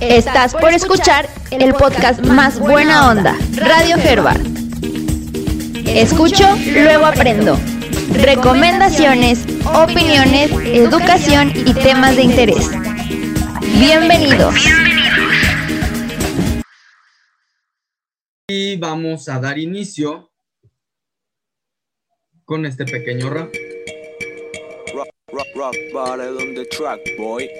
Estás por escuchar el podcast más buena onda, Radio Herbert. Escucho, luego aprendo. Recomendaciones, opiniones, educación y temas de interés. Bienvenidos. Y vamos a dar inicio con este pequeño rap. Rock, rock, rock bottle on the track, boy.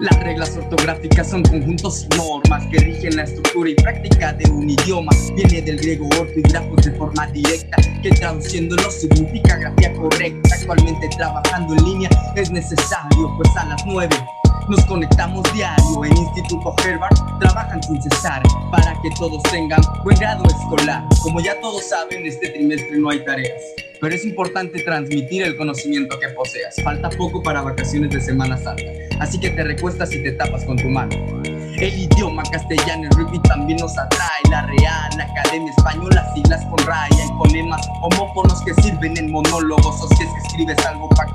Las reglas ortográficas son conjuntos y normas que rigen la estructura y práctica de un idioma. Viene del griego orto y grafos de forma directa, que traduciéndolo significa grafía correcta. Actualmente trabajando en línea es necesario, pues a las 9 nos conectamos diario en Instituto Herbert, trabajan sin cesar para que todos tengan buen grado escolar. Como ya todos saben, este trimestre no hay tareas, pero es importante transmitir el conocimiento que poseas. Falta poco para vacaciones de Semana Santa, así que te recuestas y te tapas con tu mano. El idioma castellano en rugby también nos atrae. La Real Academia Española, siglas con raya y fonemas homófonos que sirven en monólogos. O si es que escribes algo para el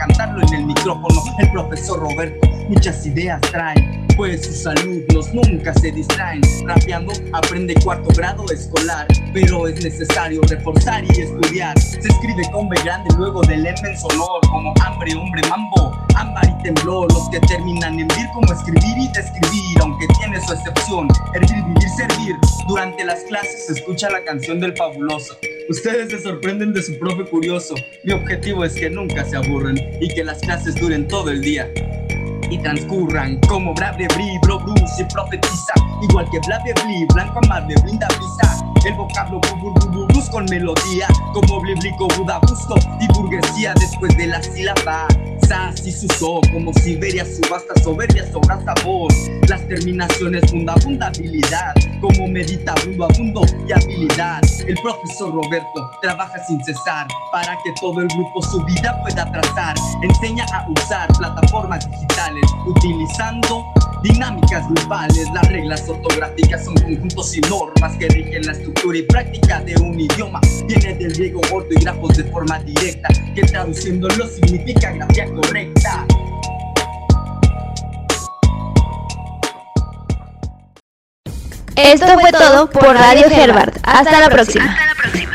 El profesor Roberto muchas ideas trae, pues sus alumnos nunca se distraen. Rapeando aprende cuarto grado escolar, pero es necesario reforzar y estudiar. Se escribe con B grande luego del M en sonor, como hambre, hombre, mambo, temblor. Los que terminan en vir como escribir y describir, aunque tiene su excepción. Hervir, vivir, servir. Durante las clases se escucha la canción del fabuloso. Ustedes se sorprenden de su profe curioso. Mi objetivo es que nunca se aburren y que las clases duren todo el día y transcurran como Brave Bro Bruce y profetiza igual que Blave Bli, blanco amable brinda brisa. El vocablo bus con melodía como Bliblico Buda Busto y burguesía después de la sílaba Sas y su so como Siberia subasta soberbia sobra sabor. Las terminaciones bunda habilidad como medita bundo abundo y habilidad. El profesor Roberto trabaja sin cesar para que todo el grupo su vida pueda trazar. Enseña a usar plataformas digitales utilizando dinámicas grupales. Las reglas ortográficas son conjuntos y normas que rigen la estructura y práctica de un idioma. Viene del griego orto y grafos de forma directa, que traduciéndolo significa grafía correcta. Esto fue todo por Radio Herbert. Hasta la próxima. Hasta la próxima.